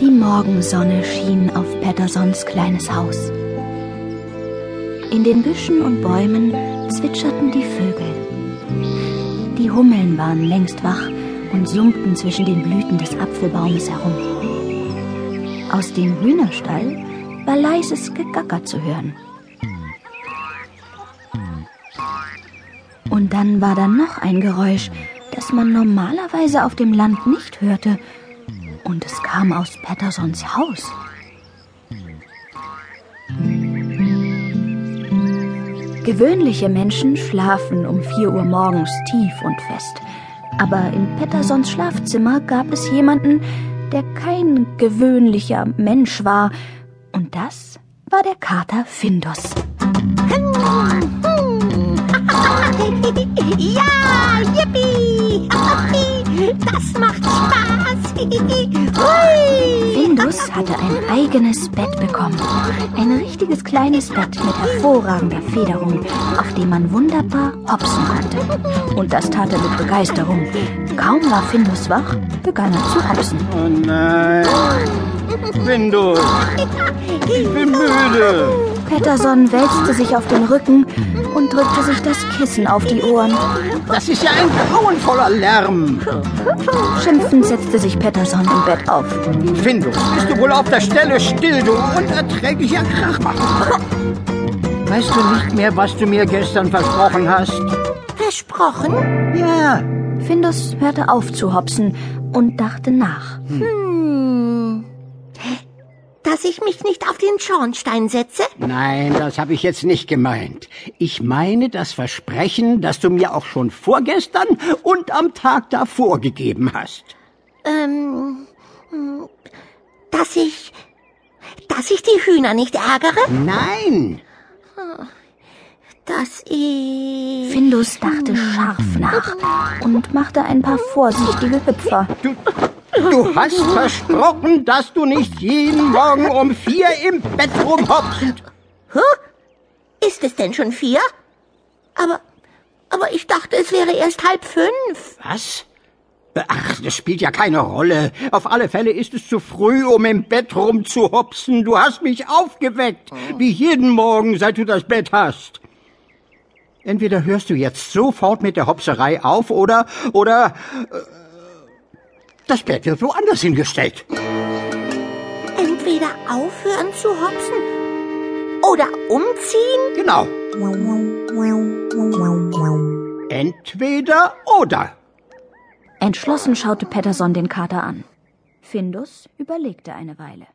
Die Morgensonne schien auf Pattersons kleines Haus. In den Büschen und Bäumen zwitscherten die Vögel. Die Hummeln waren längst wach und summten zwischen den Blüten des Apfelbaumes herum. Aus dem Hühnerstall war leises Gegacker zu hören. Und dann war da noch ein Geräusch, das man normalerweise auf dem Land nicht hörte. Und es kam aus Pattersons Haus. Gewöhnliche Menschen schlafen um vier Uhr morgens tief und fest. Aber in Pattersons Schlafzimmer gab es jemanden, der kein gewöhnlicher Mensch war. Und das war der Kater Findus. Ja, yippie! Das macht! Findus hatte ein eigenes Bett bekommen. Ein richtiges kleines Bett mit hervorragender Federung, auf dem man wunderbar hopsen konnte. Und das tat er mit Begeisterung. Kaum war Findus wach, begann er zu hopsen. Oh nein. Findus, ich bin müde. Patterson wälzte sich auf den Rücken und drückte sich das Kissen auf die Ohren. Das ist ja ein grauenvoller Lärm. Schimpfend setzte sich Patterson im Bett auf. Findus, bist du wohl auf der Stelle still, du unerträglicher Krachmacher. Weißt du nicht mehr, was du mir gestern versprochen hast? Versprochen? Ja, Findus hörte auf zu hopsen und dachte nach. Hm. Dass ich mich nicht auf den Schornstein setze? Nein, das habe ich jetzt nicht gemeint. Ich meine das Versprechen, das du mir auch schon vorgestern und am Tag davor gegeben hast. Ähm, hm, dass ich, dass ich die Hühner nicht ärgere? Nein, Dass ich... Findus dachte scharf nach und machte ein paar vorsichtige Hüpfer. du, du hast versprochen, dass du nicht jeden Morgen um vier im Bett rumhoppst. Hä? Ist es denn schon vier? Aber, aber ich dachte, es wäre erst halb fünf. Was? Ach, das spielt ja keine Rolle. Auf alle Fälle ist es zu früh, um im Bett rumzuhopsen. Du hast mich aufgeweckt, wie jeden Morgen, seit du das Bett hast. Entweder hörst du jetzt sofort mit der Hopserei auf oder, oder, äh, das Bett wird woanders hingestellt. Entweder aufhören zu hopsen oder umziehen? Genau. Entweder oder. Entschlossen schaute Patterson den Kater an. Findus überlegte eine Weile.